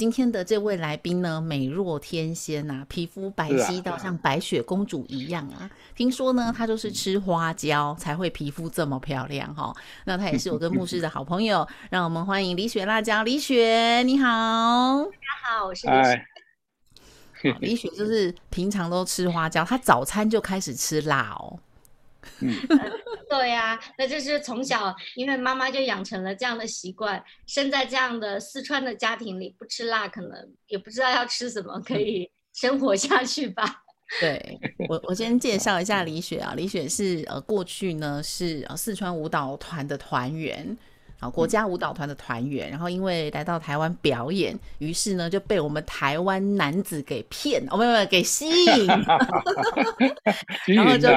今天的这位来宾呢，美若天仙呐，皮肤白皙到像白雪公主一样啊。听说呢，她就是吃花椒才会皮肤这么漂亮哈。那她也是我跟牧师的好朋友，让我们欢迎李雪辣椒。李雪，你好。大家好，我是李雪。李雪就是平常都吃花椒，她早餐就开始吃辣哦。嗯，对呀，那就是从小因为妈妈就养成了这样的习惯，生在这样的四川的家庭里，不吃辣可能也不知道要吃什么可以生活下去吧。对我，我先介绍一下李雪啊，李雪是呃过去呢是呃四川舞蹈团的团员。啊，国家舞蹈团的团员，然后因为来到台湾表演，于是呢就被我们台湾男子给骗，哦，没有没有，给吸引，然后就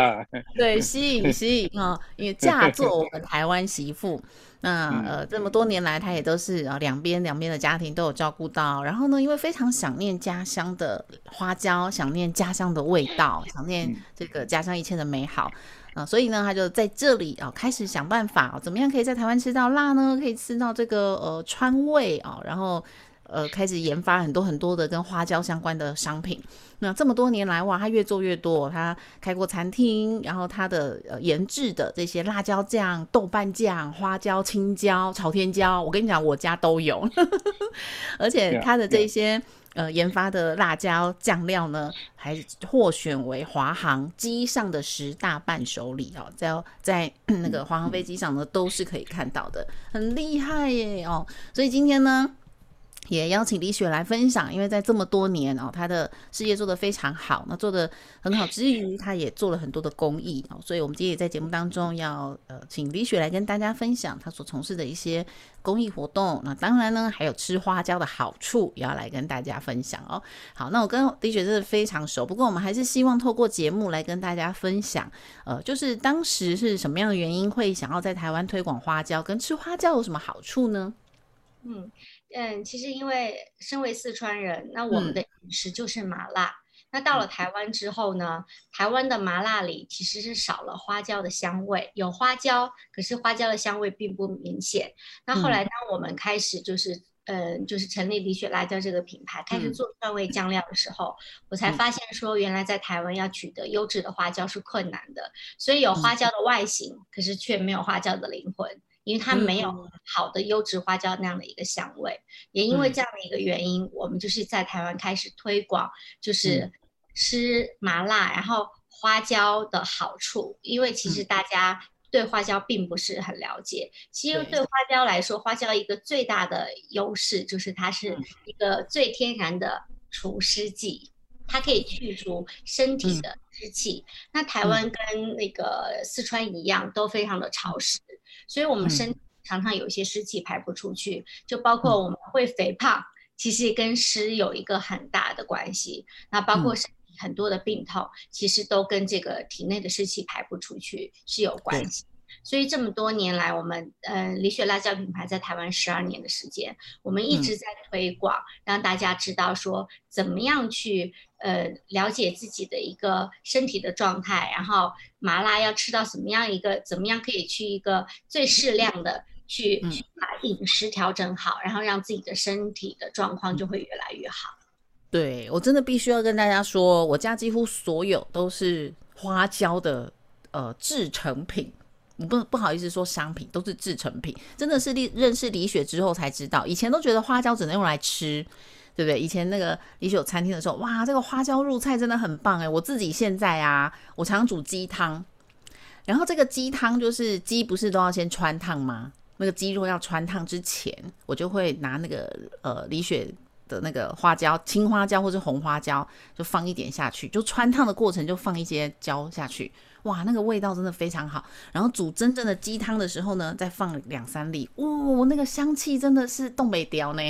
对吸引吸引啊，因为嫁做我们台湾媳妇，那呃这么多年来，他也都是啊两边两边的家庭都有照顾到，然后呢，因为非常想念家乡的花椒，想念家乡的味道，想念这个家乡一切的美好。啊，所以呢，他就在这里啊，开始想办法，怎么样可以在台湾吃到辣呢？可以吃到这个呃川味啊，然后呃开始研发很多很多的跟花椒相关的商品。那这么多年来，哇，他越做越多。他开过餐厅，然后他的呃研制的这些辣椒酱、豆瓣酱、花椒、青椒、朝天椒，我跟你讲，我家都有，而且他的这些。呃，研发的辣椒酱料呢，还获选为华航机上的十大伴手礼哦，在在那个华航飞机上呢，都是可以看到的，很厉害耶哦。所以今天呢。也邀请李雪来分享，因为在这么多年哦，她的事业做得非常好，那做的很好之余，她也做了很多的公益哦，所以我们今天也在节目当中要呃，请李雪来跟大家分享她所从事的一些公益活动。那当然呢，还有吃花椒的好处也要来跟大家分享哦。好，那我跟李雪真的非常熟，不过我们还是希望透过节目来跟大家分享，呃，就是当时是什么样的原因会想要在台湾推广花椒，跟吃花椒有什么好处呢？嗯。嗯，其实因为身为四川人，那我们的饮食就是麻辣。那到了台湾之后呢，台湾的麻辣里其实是少了花椒的香味，有花椒，可是花椒的香味并不明显。那后来当我们开始就是，嗯，就是成立李雪辣椒这个品牌，开始做川味酱料的时候，我才发现说，原来在台湾要取得优质的花椒是困难的。所以有花椒的外形，可是却没有花椒的灵魂。因为它没有好的优质花椒那样的一个香味，也因为这样的一个原因，我们就是在台湾开始推广，就是吃麻辣，然后花椒的好处。因为其实大家对花椒并不是很了解，其实对花椒来说，花椒一个最大的优势就是它是一个最天然的除湿剂，它可以去除身体的湿气。那台湾跟那个四川一样，都非常的潮湿。所以，我们身常常有一些湿气排不出去，就包括我们会肥胖，其实跟湿有一个很大的关系。那包括身体很多的病痛，其实都跟这个体内的湿气排不出去是有关系。所以这么多年来，我们呃李雪辣椒品牌在台湾十二年的时间，我们一直在推广，让大家知道说怎么样去呃了解自己的一个身体的状态，然后麻辣要吃到什么样一个，怎么样可以去一个最适量的去把饮食调整好，然后让自己的身体的状况就会越来越好。对我真的必须要跟大家说，我家几乎所有都是花椒的呃制成品。不不好意思说商品都是制成品，真的是李认识李雪之后才知道，以前都觉得花椒只能用来吃，对不对？以前那个李雪有餐厅的时候，哇，这个花椒入菜真的很棒哎！我自己现在啊，我常煮鸡汤，然后这个鸡汤就是鸡不是都要先穿烫吗？那个鸡肉要穿烫之前，我就会拿那个呃李雪的那个花椒，青花椒或者红花椒，就放一点下去，就穿烫的过程就放一些椒下去。哇，那个味道真的非常好。然后煮真正的鸡汤的时候呢，再放两三粒，哇，那个香气真的是东北雕呢。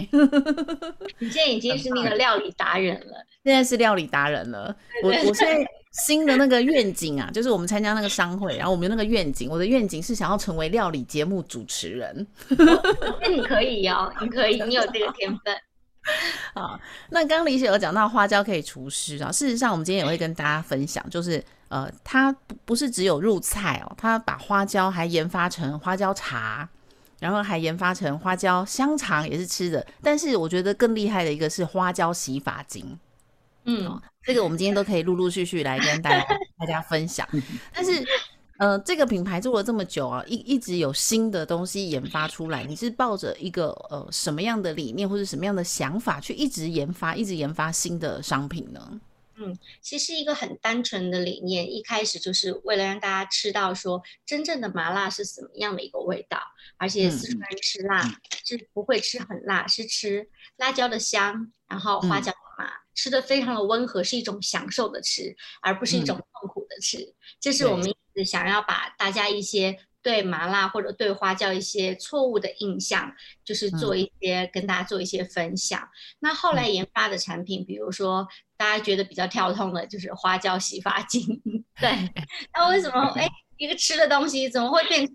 你现在已经是那个料理达人了，现在是料理达人了。我我现在新的那个愿景啊，就是我们参加那个商会，然后我们那个愿景，我的愿景是想要成为料理节目主持人。那你可以哦，你可以，你有这个天分。好，那刚刚李雪有讲到花椒可以除湿啊，事实上我们今天也会跟大家分享，就是。呃，它不不是只有入菜哦，它把花椒还研发成花椒茶，然后还研发成花椒香肠，也是吃的。但是我觉得更厉害的一个是花椒洗发精，嗯，这个我们今天都可以陆陆续续来跟大家 大家分享。但是，呃，这个品牌做了这么久啊，一一直有新的东西研发出来，你是抱着一个呃什么样的理念或者什么样的想法去一直研发，一直研发新的商品呢？嗯，其实一个很单纯的理念，一开始就是为了让大家吃到说真正的麻辣是什么样的一个味道，而且四川人吃辣是不会吃很辣，是吃辣椒的香，然后花椒麻，吃的非常的温和，是一种享受的吃，而不是一种痛苦的吃。这是我们一直想要把大家一些。对麻辣或者对花椒一些错误的印象，就是做一些跟大家做一些分享。那后来研发的产品，比如说大家觉得比较跳痛的，就是花椒洗发精。对，那为什么哎一个吃的东西怎么会变成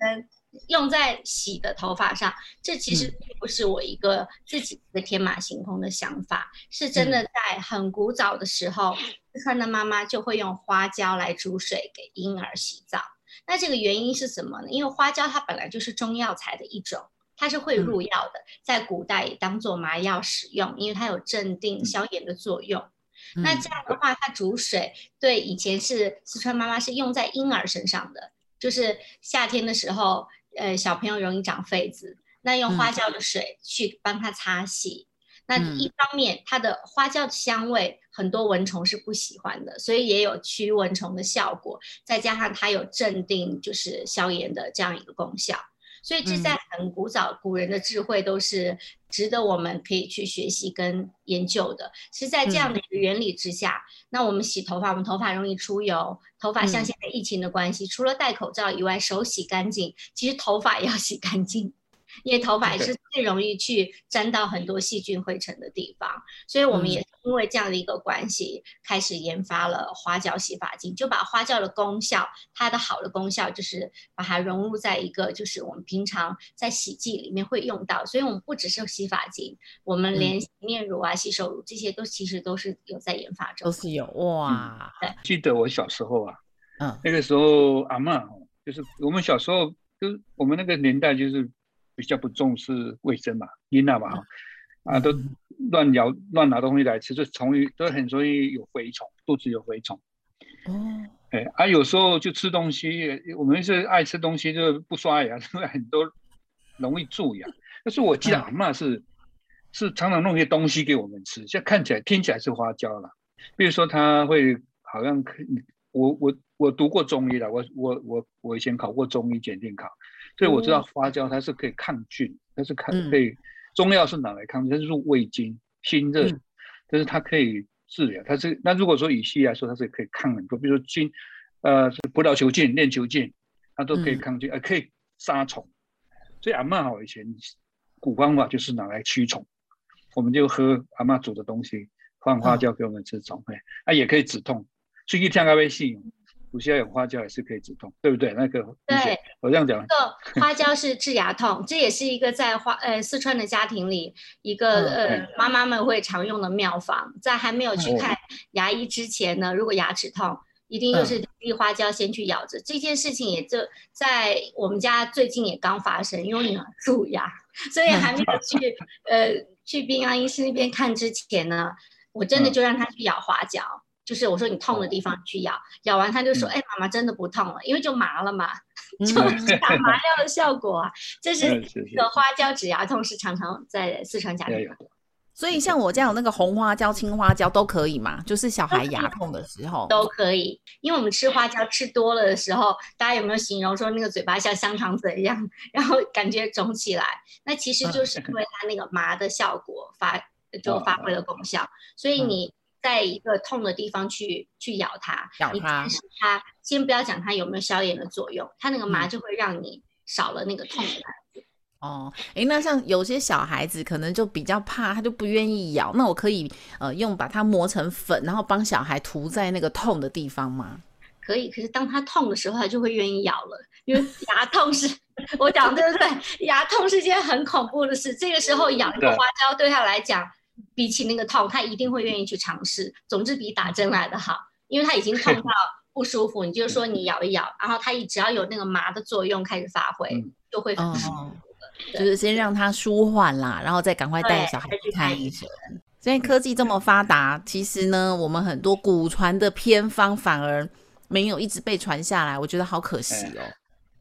用在洗的头发上？这其实并不是我一个自己的天马行空的想法，是真的在很古早的时候，四川的妈妈就会用花椒来煮水给婴儿洗澡。那这个原因是什么呢？因为花椒它本来就是中药材的一种，它是会入药的，在古代也当做麻药使用，因为它有镇定消炎的作用。那这样的话，它煮水对以前是四川妈妈是用在婴儿身上的，就是夏天的时候，呃，小朋友容易长痱子，那用花椒的水去帮他擦洗。那一方面，它的花椒的香味很多蚊虫是不喜欢的，所以也有驱蚊虫的效果。再加上它有镇定，就是消炎的这样一个功效。所以这在很古早古人的智慧都是值得我们可以去学习跟研究的。是在这样的一个原理之下，那我们洗头发，我们头发容易出油，头发像现在疫情的关系，除了戴口罩以外，手洗干净，其实头发也要洗干净。因为头发也是最容易去沾到很多细菌灰尘的地方，所以我们也因为这样的一个关系，开始研发了花椒洗发精，就把花椒的功效，它的好的功效就是把它融入在一个就是我们平常在洗剂里面会用到，所以我们不只是洗发精，我们连洗面乳啊、洗手乳这些都其实都是有在研发中，都是有。哇。对，记得我小时候啊，嗯，那个时候阿妈就是我们小时候，就我们那个年代就是。比较不重视卫生嘛，婴儿嘛，啊，都乱咬乱拿东西来吃，就虫都很容易有蛔虫，肚子有蛔虫。哦，哎，啊，有时候就吃东西，我们是爱吃东西，就不刷牙，是不是很多容易蛀牙？但是我记得阿妈是是常常弄些东西给我们吃，现在看起来听起来是花椒了。比如说他会好像我我我读过中医的，我我我我以前考过中医检定考。所以我知道花椒它是可以抗菌，它是可可以中药是拿来抗菌，它是入胃经、心热，但是它可以治疗。它是那如果说以西医来说，它是可以抗很多，比如说菌，呃，葡萄球菌、链球菌，它都可以抗菌，呃，可以杀虫。所以阿妈好以前古方法就是拿来驱虫，我们就喝阿妈煮的东西，放花椒给我们吃虫，哎，啊也可以止痛，所以一天咖啡细。不需要有花椒也是可以止痛，对不对？那个对，我这样讲。这个花椒是治牙痛，这也是一个在花呃四川的家庭里一个呃妈妈们会常用的妙方。在还没有去看牙医之前呢，如果牙齿痛，一定就是滴花椒先去咬着。这件事情也就在我们家最近也刚发生，因为女儿 蛀牙，所以还没有 去呃去冰牙医师那边看之前呢，我真的就让他去咬花椒。就是我说你痛的地方去咬，咬完他就说：“哎，妈妈真的不痛了，因为就麻了嘛，就打麻药的效果啊。”这是个花椒止牙痛，是常常在四川家里。所以像我这样有那个红花椒、青花椒都可以嘛？就是小孩牙痛的时候都可以，因为我们吃花椒吃多了的时候，大家有没有形容说那个嘴巴像香肠嘴一样，然后感觉肿起来？那其实就是因为它那个麻的效果发就发挥了功效。所以你在一个痛的地方去去咬它，咬它，它先不要讲它有没有消炎的作用，它那个麻就会让你少了那个痛的。哦，哎，那像有些小孩子可能就比较怕，他就不愿意咬。那我可以呃用把它磨成粉，然后帮小孩涂在那个痛的地方吗？可以，可是当他痛的时候，他就会愿意咬了，因为牙痛是，我讲对不对？牙痛是件很恐怖的事，这个时候咬一个花椒对他来讲，比起那个痛，他一定会愿意去尝试。总之比打针来的好，因为他已经痛到不舒服，你就说你咬一咬，然后他一只要有那个麻的作用开始发挥，就会很舒服。就是先让他舒缓啦，然后再赶快带小孩去看医生。所以科技这么发达，其实呢，我们很多古传的偏方反而没有一直被传下来，我觉得好可惜哦。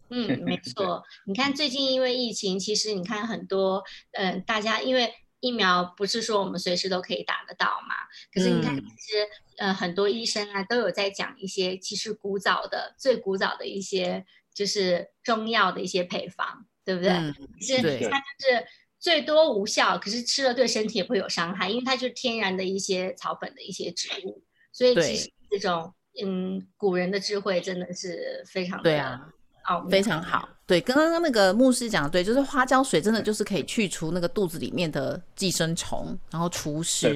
嗯，没错。你看最近因为疫情，其实你看很多，嗯，大家因为疫苗不是说我们随时都可以打得到嘛，可是你看其实呃很多医生啊都有在讲一些其实古早的最古早的一些就是中药的一些配方。对不对？是它就是最多无效，可是吃了对身体也会有伤害，因为它就是天然的一些草本的一些植物，所以其实这种嗯古人的智慧真的是非常对啊，哦非常好。对，刚刚那个牧师讲的对，就是花椒水真的就是可以去除那个肚子里面的寄生虫，然后除湿。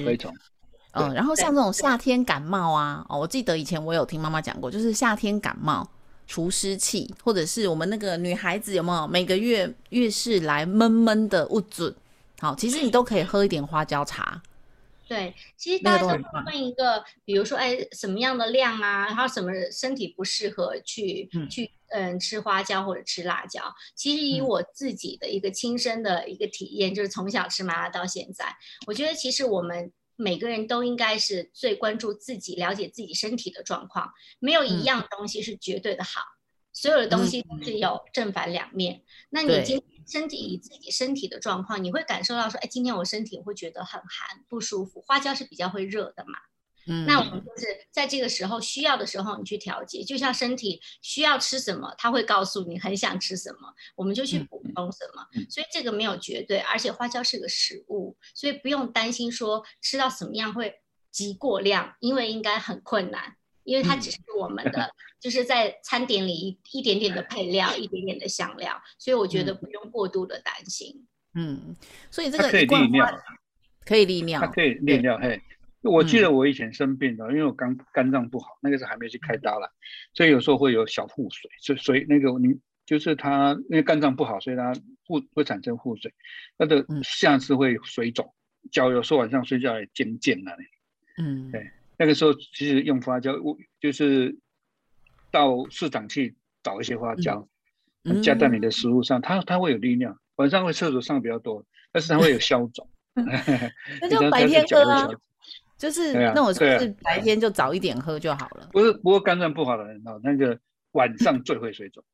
嗯，然后像这种夏天感冒啊，哦，我记得以前我有听妈妈讲过，就是夏天感冒。除湿器，或者是我们那个女孩子有没有每个月月事来闷闷的不准？好，其实你都可以喝一点花椒茶。对，其实大家都问一个，比如说，哎，什么样的量啊？然后什么身体不适合去去嗯吃花椒或者吃辣椒？其实以我自己的一个亲身的一个体验，就是从小吃麻辣到现在，我觉得其实我们。每个人都应该是最关注自己、了解自己身体的状况，没有一样东西是绝对的好，所有的东西都是有正反两面。那你今身体以自己身体的状况，你会感受到说，哎，今天我身体会觉得很寒不舒服，花椒是比较会热的嘛。嗯那我们就是在这个时候需要的时候，你去调节，就像身体需要吃什么，它会告诉你很想吃什么，我们就去补充什么。所以这个没有绝对，而且花椒是个食物，所以不用担心说吃到什么样会极过量，因为应该很困难，因为它只是我们的，就是在餐点里一一点点的配料，一点点的香料，所以我觉得不用过度的担心。嗯，所以这个可以利尿，可以利尿，它可以利尿，嘿。我记得我以前生病的，因为我肝肝脏不好，那个时候还没去开刀了，所以有时候会有小腹水，所以那个你就是它因为肝脏不好，所以它腹会产生腹水，它的下肢会水肿，脚有时候晚上睡觉也尖尖的。嗯，对，那个时候其实用花椒，我就是到市场去找一些花椒，加在你的食物上，它它会有力量，晚上会厕所上比较多，但是它会有消肿。那就 白天喝啊。就是那我就是白天就早一点喝就好了。不是，不过肝脏不好的人哦，那个晚上最会水肿，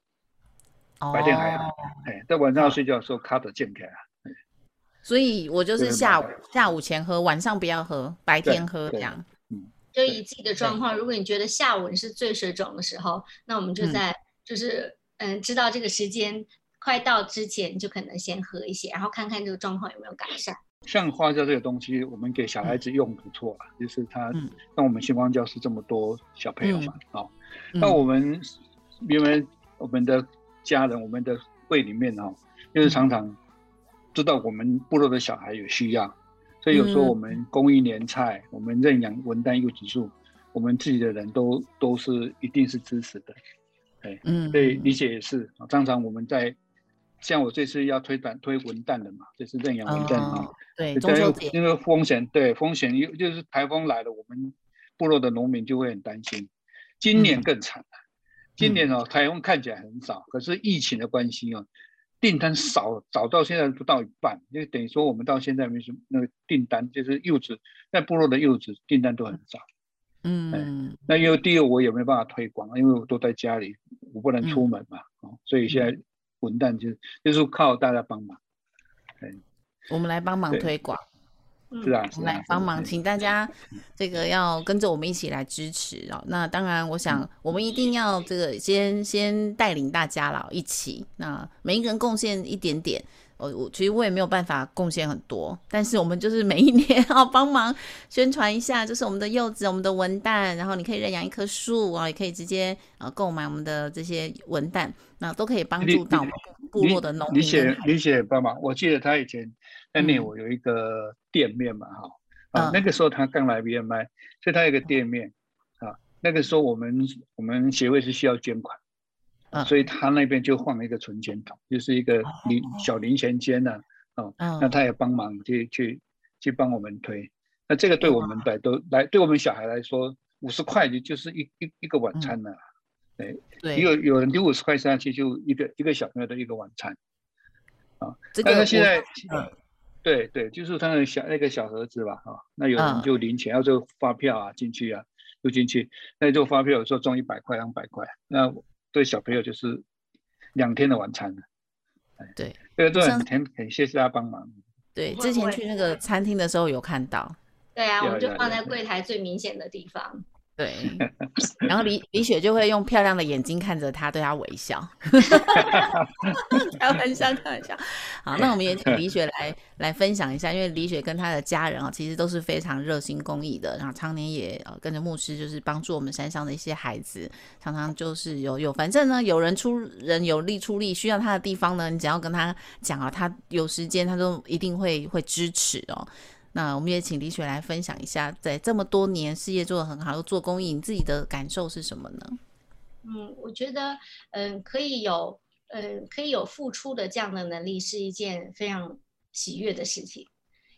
白天还好。哎，在晚上要睡觉的时候卡的健开啊。所以我就是下午下午前喝，晚上不要喝，白天喝这样。嗯，就以自己的状况，如果你觉得下午你是最水肿的时候，那我们就在就是嗯，知道这个时间快到之前，就可能先喝一些，然后看看这个状况有没有改善。像花椒这个东西，我们给小孩子用不错啊，就是他，像我们星光教室这么多小朋友嘛，啊，那我们因为我们的家人，我们的会里面哈，就是常常知道我们部落的小孩有需要，所以有时候我们供应年菜，我们认养文旦柚子树，我们自己的人都都是一定是支持的，哎，嗯，所以理解也是啊，常常我们在。像我这次要推短推文旦的嘛，就是认养文旦啊。对，中秋因为风险，对风险又就是台风来了，我们部落的农民就会很担心。今年更惨了，今年哦，台风看起来很少，可是疫情的关系哦，订单少，少到现在不到一半，就等于说我们到现在没什么那个订单，就是柚子在部落的柚子订单都很少。嗯，那因为第二我也没办法推广，因为我都在家里，我不能出门嘛，哦，所以现在。混蛋就就是靠大家帮忙，我们来帮忙推广。是啊，来帮忙，请大家这个要跟着我们一起来支持哦。那当然，我想我们一定要这个先先带领大家了，一起。那每一个人贡献一点点，我我其实我也没有办法贡献很多，但是我们就是每一年 要帮忙宣传一下，就是我们的柚子、我们的文旦，然后你可以认养一棵树啊，也可以直接呃购买我们的这些文旦，那都可以帮助到部落的农民。李雪，李雪帮忙，我记得他以前。那年我有一个店面嘛，哈啊，那个时候他刚来 BMI，所以他有个店面啊。那个时候我们我们协会是需要捐款，啊，所以他那边就放了一个存钱筒，就是一个零小零钱间呢，哦，那他也帮忙去去去帮我们推。那这个对我们来都来，对我们小孩来说，五十块就就是一一一个晚餐了，对对，有有人丢五十块下去，就一个一个小朋友的一个晚餐，啊，但是现在。对对，就是他的小那个小盒子吧，啊，那有人就零钱，要做发票啊进去啊，就进去，那做发票有时候装一百块、两百块，那对小朋友就是两天的晚餐了。对，这个都很很很谢谢他帮忙。对，之前去那个餐厅的时候有看到。对啊，我们就放在柜台最明显的地方。对，然后李李雪就会用漂亮的眼睛看着他，对他微笑。开玩笑，开玩笑。好，那我们也请李雪来来分享一下，因为李雪跟她的家人啊，其实都是非常热心公益的，然后常年也呃跟着牧师，就是帮助我们山上的一些孩子，常常就是有有，反正呢有人出人有力出力，需要他的地方呢，你只要跟他讲啊，他有时间他都一定会会支持哦。那我们也请李雪来分享一下，在这么多年事业做得很好，又做公益，你自己的感受是什么呢？嗯，我觉得，嗯，可以有，嗯，可以有付出的这样的能力，是一件非常喜悦的事情，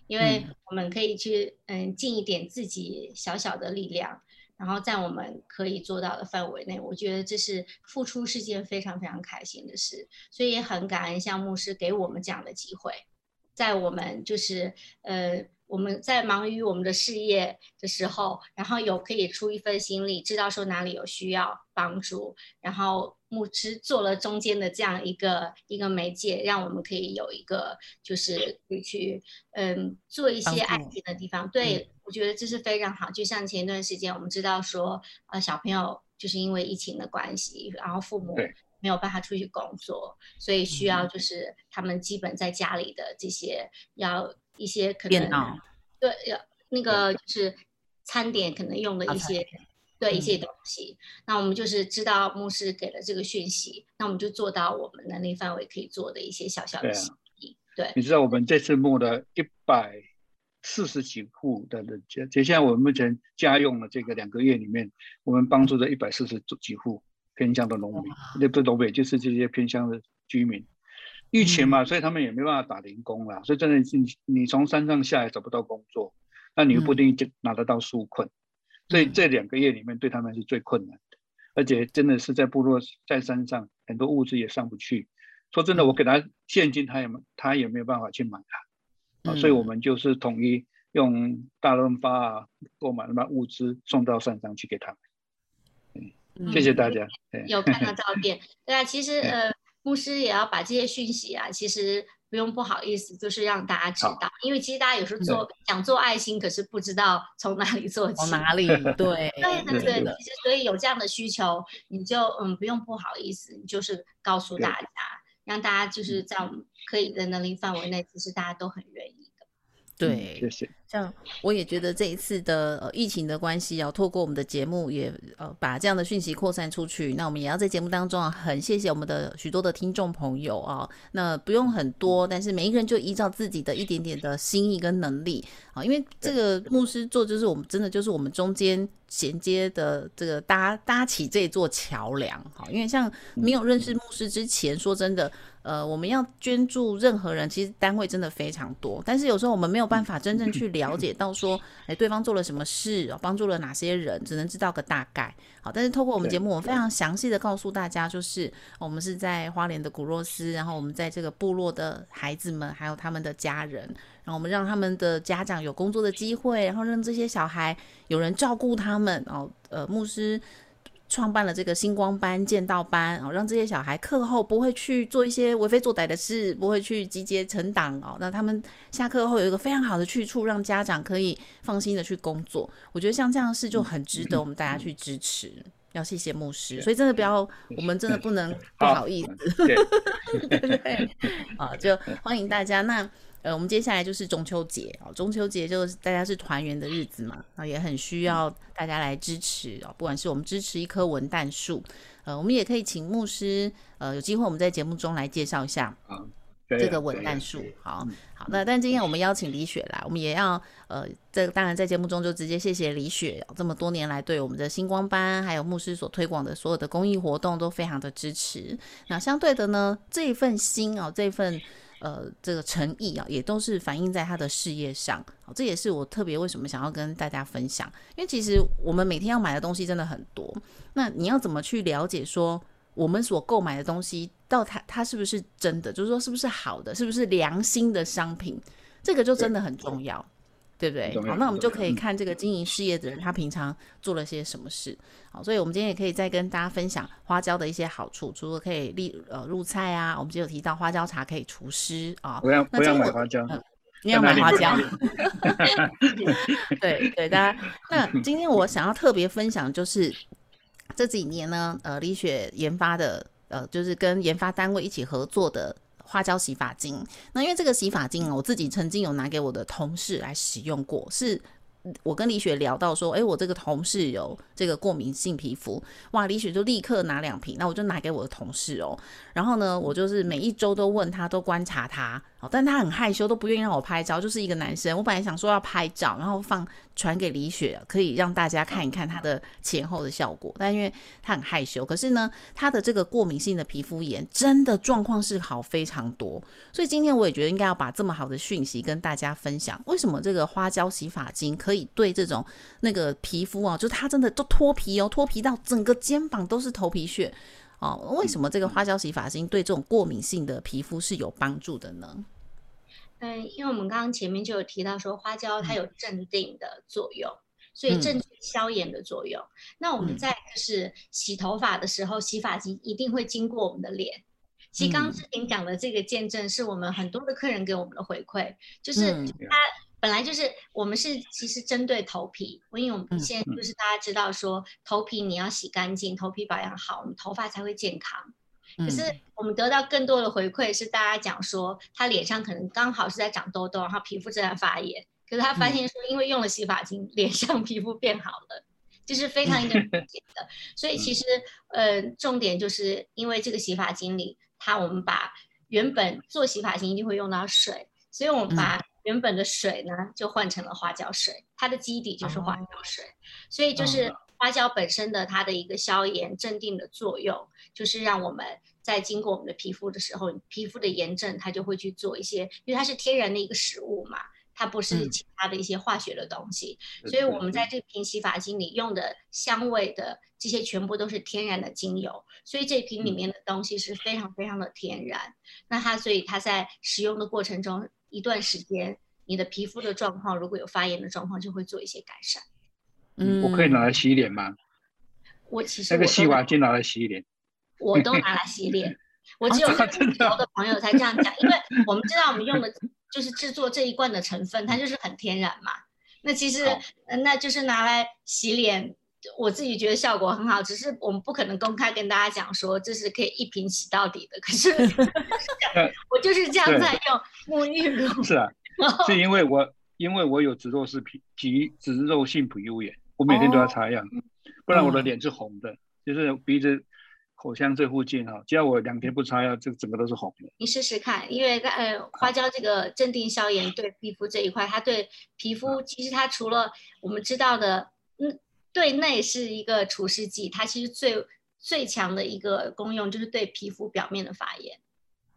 因为我们可以去，嗯，尽一点自己小小的力量，然后在我们可以做到的范围内，我觉得这是付出是件非常非常开心的事，所以也很感恩像牧师给我们这样的机会，在我们就是，呃。我们在忙于我们的事业的时候，然后有可以出一份心力，知道说哪里有需要帮助，然后牧师做了中间的这样一个一个媒介，让我们可以有一个就是可以去嗯做一些爱心的地方。对我觉得这是非常好。就像前一段时间我们知道说，呃小朋友就是因为疫情的关系，然后父母没有办法出去工作，所以需要就是他们基本在家里的这些要。一些可能对，要那个就是餐点可能用的一些对一些东西，那我们就是知道牧师给了这个讯息，那我们就做到我们能力范围可以做的一些小小的心意。对，你知道我们这次募的一百四十几户的人家，就像我们目前家用的这个两个月里面，我们帮助了一百四十几户偏乡的农民，那不是农民就是这些偏乡的居民。疫情嘛，所以他们也没办法打零工了，所以真的你你从山上下来找不到工作，那你又不一定就拿得到纾困，所以这两个月里面对他们是最困难的，而且真的是在部落在山上很多物资也上不去，说真的，我给他现金，他也他也没有办法去买啊，所以我们就是统一用大润发啊购买那物资送到山上去给他们，嗯，谢谢大家，有看到照片，对啊，其实 呃。牧师也要把这些讯息啊，其实不用不好意思，就是让大家知道，因为其实大家有时候做想做爱心，可是不知道从哪里做起。从哪里？对对对对，其实所以有这样的需求，你就嗯不用不好意思，你就是告诉大家，让大家就是在我们可以的能力范围内，其实大家都很愿意。对，谢谢。像我也觉得这一次的呃疫情的关系啊，透过我们的节目也呃把这样的讯息扩散出去。那我们也要在节目当中啊，很谢谢我们的许多的听众朋友啊。那不用很多，但是每一个人就依照自己的一点点的心意跟能力啊，因为这个牧师做就是我们真的就是我们中间衔接的这个搭搭起这座桥梁哈。因为像没有认识牧师之前，说真的。呃，我们要捐助任何人，其实单位真的非常多，但是有时候我们没有办法真正去了解到说，哎，对方做了什么事，帮助了哪些人，只能知道个大概。好，但是透过我们节目，我们非常详细的告诉大家，就是我们是在花莲的古若斯，然后我们在这个部落的孩子们，还有他们的家人，然后我们让他们的家长有工作的机会，然后让这些小孩有人照顾他们。哦，呃，牧师。创办了这个星光班、剑道班，哦，让这些小孩课后不会去做一些为非作歹的事，不会去集结成党哦。那他们下课后有一个非常好的去处，让家长可以放心的去工作。我觉得像这样的事就很值得我们大家去支持。要谢谢牧师，所以真的不要，我们真的不能不好意思，对不 对？啊，就欢迎大家。那呃，我们接下来就是中秋节哦，中秋节就是大家是团圆的日子嘛，啊，也很需要大家来支持哦，不管是我们支持一棵文旦树，呃，我们也可以请牧师，呃，有机会我们在节目中来介绍一下。这个文旦树，好好。那但今天我们邀请李雪来，我们也要呃，这当然在节目中就直接谢谢李雪，这么多年来对我们的星光班还有牧师所推广的所有的公益活动都非常的支持。那相对的呢，这一份心哦，这份呃这个诚意啊，也都是反映在他的事业上。好，这也是我特别为什么想要跟大家分享，因为其实我们每天要买的东西真的很多，那你要怎么去了解说？我们所购买的东西，到它它是不是真的？就是说，是不是好的？是不是良心的商品？这个就真的很重要，对不对？好，那我们就可以看这个经营事业的人，他平常做了些什么事。好，所以我们今天也可以再跟大家分享花椒的一些好处，除了可以利呃入菜啊，我们就有提到花椒茶可以除湿啊。不要不要买花椒，你要买花椒。对对，大家。那今天我想要特别分享就是。这几年呢，呃，李雪研发的，呃，就是跟研发单位一起合作的花椒洗发精。那因为这个洗发精我自己曾经有拿给我的同事来使用过，是。我跟李雪聊到说，哎，我这个同事有这个过敏性皮肤，哇，李雪就立刻拿两瓶，那我就拿给我的同事哦。然后呢，我就是每一周都问他，都观察他，哦，但他很害羞，都不愿意让我拍照，就是一个男生。我本来想说要拍照，然后放传给李雪，可以让大家看一看他的前后的效果，但因为他很害羞，可是呢，他的这个过敏性的皮肤炎真的状况是好非常多，所以今天我也觉得应该要把这么好的讯息跟大家分享。为什么这个花椒洗发精可以对这种那个皮肤啊，就它真的都脱皮哦，脱皮到整个肩膀都是头皮屑哦。为什么这个花椒洗发精对这种过敏性的皮肤是有帮助的呢？嗯，因为我们刚刚前面就有提到说，花椒它有镇定的作用，所以镇消炎的作用。那我们在就是洗头发的时候，洗发精一定会经过我们的脸。其实刚刚志婷讲的这个见证，是我们很多的客人给我们的回馈，就是他。本来就是我们是其实针对头皮，因为我们现在就是大家知道说头皮你要洗干净，头皮保养好，我们头发才会健康。可是我们得到更多的回馈是大家讲说他脸上可能刚好是在长痘痘，然后皮肤正在发炎，可是他发现说因为用了洗发精，脸上皮肤变好了，就是非常一个明显的。所以其实呃重点就是因为这个洗发精里，它我们把原本做洗发精一定会用到水，所以我们把。原本的水呢，就换成了花椒水，它的基底就是花椒水，所以就是花椒本身的它的一个消炎镇定的作用，就是让我们在经过我们的皮肤的时候，皮肤的炎症它就会去做一些，因为它是天然的一个食物嘛，它不是其他的一些化学的东西，所以我们在这瓶洗发精里用的香味的这些全部都是天然的精油，所以这瓶里面的东西是非常非常的天然，那它所以它在使用的过程中。一段时间，你的皮肤的状况如果有发炎的状况，就会做一些改善。嗯，我可以拿来洗脸吗？我其实那个洗发精拿来洗脸，我都 拿来洗脸。我只有很熟的朋友才这样讲，因为我们知道我们用的 就是制作这一罐的成分，它就是很天然嘛。那其实，那就是拿来洗脸。我自己觉得效果很好，只是我们不可能公开跟大家讲说这是可以一瓶洗到底的。可是 我就是这样在用沐浴露。是啊，是因为我因为我有脂肉性皮及脂肉性皮肤炎，我每天都要擦药，不然我的脸是红的，就是鼻子、口腔这附近哈，只要我两天不擦药，这整个都是红的。你试试看，因为呃花椒这个镇定消炎对皮肤这一块，它对皮肤其实它除了我们知道的嗯。对内是一个除湿剂，它其实最最强的一个功用就是对皮肤表面的发炎。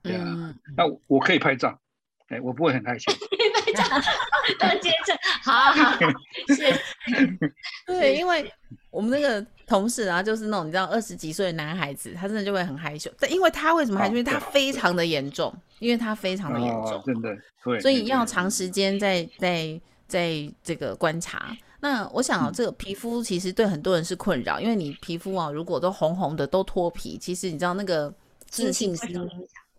对啊，那我可以拍照，哎，我不会很害羞。接着，好好，谢谢。对，因为我们那个同事啊，就是那种你知道二十几岁的男孩子，他真的就会很害羞。但因为他为什么害羞？因为他非常的严重，因为他非常的严重，真的，对，所以要长时间在在在这个观察。那我想这个皮肤其实对很多人是困扰，因为你皮肤啊，如果都红红的，都脱皮，其实你知道那个自信心，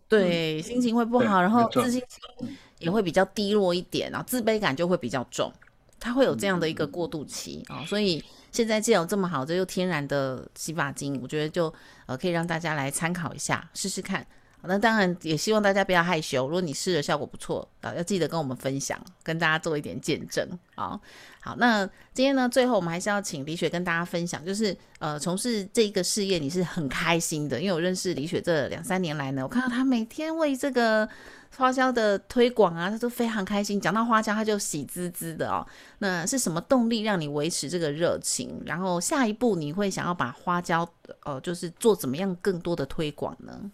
对，心情会不好，然后自信心也会比较低落一点，然后自卑感就会比较重，它会有这样的一个过渡期啊。所以现在既有这么好的又天然的洗发精，我觉得就呃可以让大家来参考一下，试试看。那当然也希望大家不要害羞，如果你试的效果不错啊，要记得跟我们分享，跟大家做一点见证啊。好，那今天呢，最后我们还是要请李雪跟大家分享，就是呃，从事这个事业你是很开心的，因为我认识李雪这两三年来呢，我看到她每天为这个花椒的推广啊，他都非常开心。讲到花椒，他就喜滋滋的哦。那是什么动力让你维持这个热情？然后下一步你会想要把花椒呃，就是做怎么样更多的推广呢？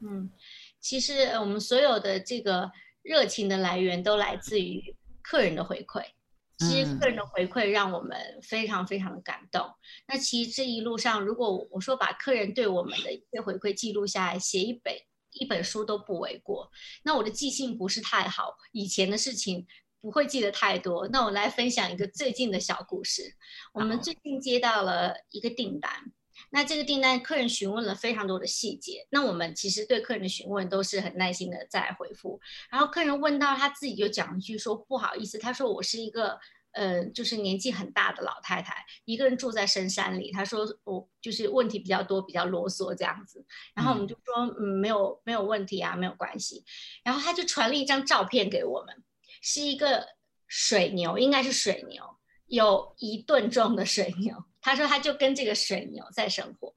嗯，其实我们所有的这个热情的来源都来自于客人的回馈。其实客人的回馈让我们非常非常的感动。那其实这一路上，如果我说把客人对我们的一些回馈记录下来，写一本一本书都不为过。那我的记性不是太好，以前的事情不会记得太多。那我来分享一个最近的小故事。我们最近接到了一个订单。那这个订单，客人询问了非常多的细节。那我们其实对客人的询问都是很耐心的在回复。然后客人问到他自己就讲一句说不好意思，他说我是一个呃就是年纪很大的老太太，一个人住在深山里。她说我就是问题比较多，比较啰嗦这样子。然后我们就说嗯没有没有问题啊，没有关系。然后他就传了一张照片给我们，是一个水牛，应该是水牛，有一吨重的水牛。他说，他就跟这个水牛在生活，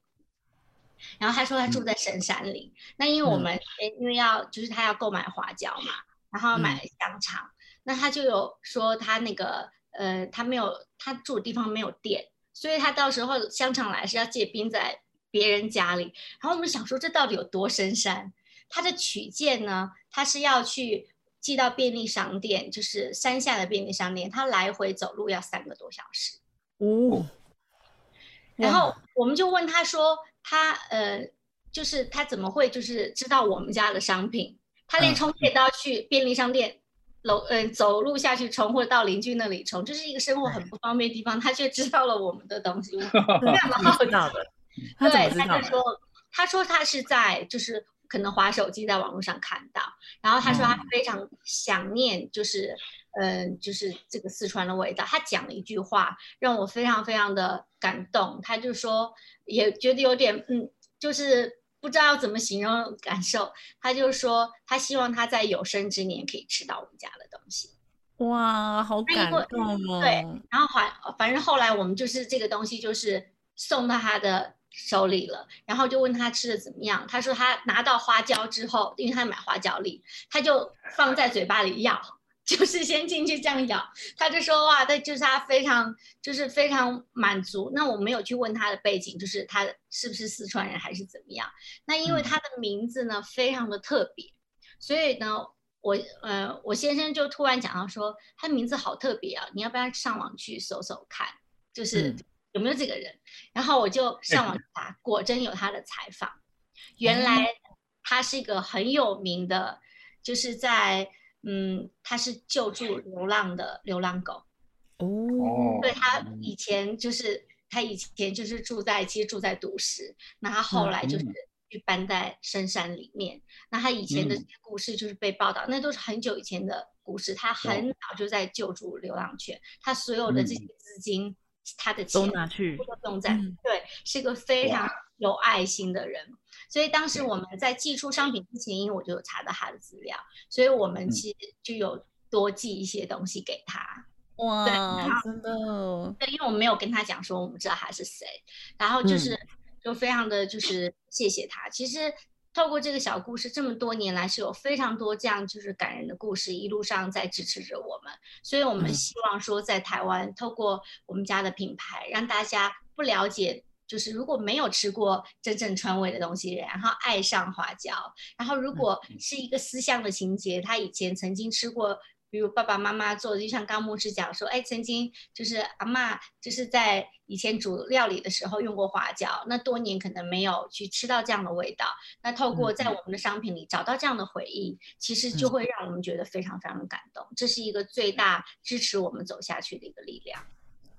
然后他说他住在深山里。那因为我们因为要就是他要购买花椒嘛，然后买香肠，那他就有说他那个呃他没有他住的地方没有电，所以他到时候香肠来是要借冰在别人家里。然后我们想说这到底有多深山？他的取件呢，他是要去寄到便利商店，就是山下的便利商店，他来回走路要三个多小时。哦。然后我们就问他说，他呃，就是他怎么会就是知道我们家的商品？他连充电都要去便利商店楼，嗯，走路下去冲，或者到邻居那里冲，这是一个生活很不方便的地方，他却知道了我们的东西，这样蛮好道的。对，他就说，他说他是在就是可能滑手机在网络上看到，然后他说他非常想念，就是。嗯，就是这个四川的味道。他讲了一句话，让我非常非常的感动。他就说，也觉得有点，嗯，就是不知道怎么形容感受。他就说，他希望他在有生之年可以吃到我们家的东西。哇，好感动哦。对，然后反反正后来我们就是这个东西就是送到他的手里了，然后就问他吃的怎么样。他说他拿到花椒之后，因为他买花椒粒，他就放在嘴巴里咬。就是先进去这样咬，他就说哇，那就是他非常就是非常满足。那我没有去问他的背景，就是他是不是四川人还是怎么样？那因为他的名字呢非常的特别，所以呢，我呃我先生就突然讲到说他名字好特别啊，你要不要上网去搜搜看，就是有没有这个人？然后我就上网查，果真有他的采访。原来他是一个很有名的，就是在。嗯，他是救助流浪的流浪狗。哦，对他以前就是他以前就是住在其实住在都市，那他后来就是去搬在深山里面。那他以前的故事就是被报道，那都是很久以前的故事。他很早就在救助流浪犬，他所有的这些资金，他的钱都拿去都用在对，是个非常有爱心的人。所以当时我们在寄出商品之前，因为我就有查到他的资料，所以我们其实就有多寄一些东西给他。哇，真的。对，因为我们没有跟他讲说我们知道他是谁，然后就是就非常的就是谢谢他。其实透过这个小故事，这么多年来是有非常多这样就是感人的故事，一路上在支持着我们。所以我们希望说在台湾，透过我们家的品牌，让大家不了解。就是如果没有吃过真正川味的东西，然后爱上花椒，然后如果是一个思乡的情节，他以前曾经吃过，比如爸爸妈妈做的，就像刚牧师讲说，哎，曾经就是阿妈就是在以前煮料理的时候用过花椒，那多年可能没有去吃到这样的味道，那透过在我们的商品里找到这样的回忆，其实就会让我们觉得非常非常的感动，这是一个最大支持我们走下去的一个力量。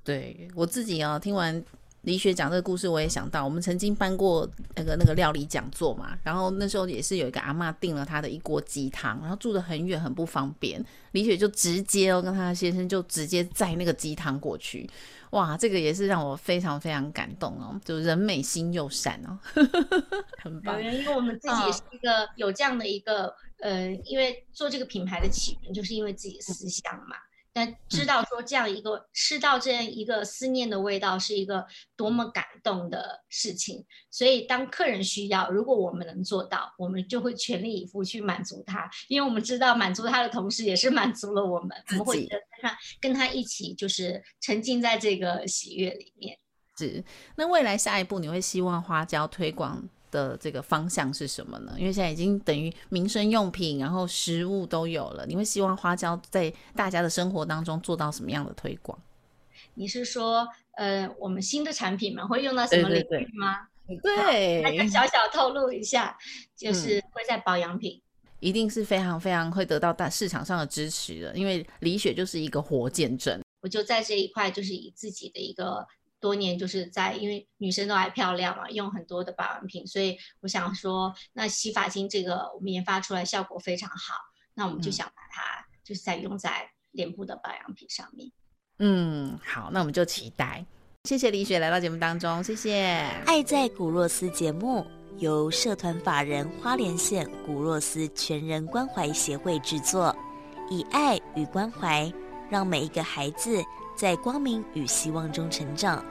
对我自己啊，听完。李雪讲这个故事，我也想到，我们曾经办过那个那个料理讲座嘛，然后那时候也是有一个阿妈订了她的一锅鸡汤，然后住的很远，很不方便，李雪就直接哦跟她先生就直接载那个鸡汤过去，哇，这个也是让我非常非常感动哦，就人美心又善哦，很棒。因为我们自己也是一个有这样的一个，呃，因为做这个品牌的起源就是因为自己的思想嘛。那知道说这样一个吃到这样一个思念的味道是一个多么感动的事情，所以当客人需要，如果我们能做到，我们就会全力以赴去满足他，因为我们知道满足他的同时，也是满足了我们，我们会跟他跟他一起就是沉浸在这个喜悦里面。是，那未来下一步你会希望花椒推广？的这个方向是什么呢？因为现在已经等于民生用品，然后食物都有了，你会希望花椒在大家的生活当中做到什么样的推广？你是说，呃，我们新的产品嘛？会用到什么领域吗？对，大家小小透露一下，就是会在保养品，一定是非常非常会得到大市场上的支持的，因为李雪就是一个活见证。我就在这一块，就是以自己的一个。多年就是在，因为女生都爱漂亮嘛，用很多的保养品，所以我想说，那洗发精这个我们研发出来效果非常好，那我们就想把它就是在用在脸部的保养品上面。嗯，好，那我们就期待。谢谢李雪来到节目当中，谢谢。爱在古若斯节目由社团法人花莲县古若斯全人关怀协会制作，以爱与关怀让每一个孩子。在光明与希望中成长。